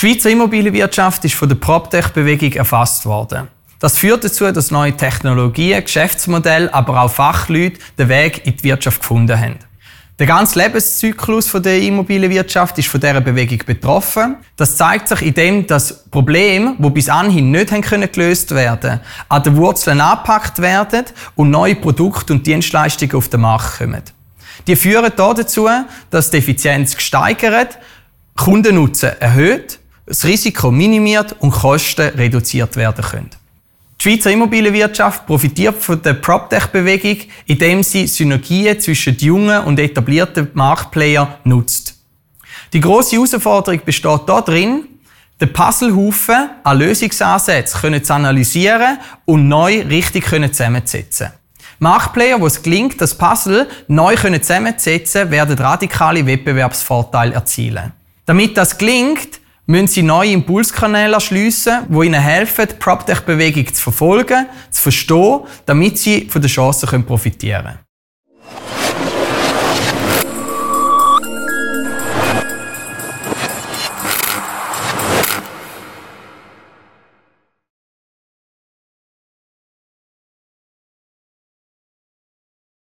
Schweizer Immobilienwirtschaft ist von der PropTech-Bewegung erfasst worden. Das führt dazu, dass neue Technologien, Geschäftsmodelle, aber auch Fachleute den Weg in die Wirtschaft gefunden haben. Der ganze Lebenszyklus der Immobilienwirtschaft ist von dieser Bewegung betroffen. Das zeigt sich in dem, dass Probleme, die bis anhin nicht haben können gelöst werden an den Wurzeln angepackt werden und neue Produkte und Dienstleistungen auf den Markt kommen. Die führen dazu, dass die Effizienz gesteigert, Kundennutzen erhöht das Risiko minimiert und Kosten reduziert werden können. Die Schweizer Immobilienwirtschaft profitiert von der PropTech-Bewegung, indem sie Synergien zwischen jungen und etablierten Marktplayern nutzt. Die große Herausforderung besteht darin, den Puzzlehaufen an Lösungsansätzen zu analysieren und neu richtig zusammenzusetzen. Marktplayer, wo es gelingt, das Puzzle neu zusammenzusetzen, werden radikale Wettbewerbsvorteile erzielen. Damit das gelingt, müssen sie neue Impulskanäle erschliessen, die ihnen helfen, die PropTech-Bewegung zu verfolgen, zu verstehen, damit sie von den Chancen profitieren können.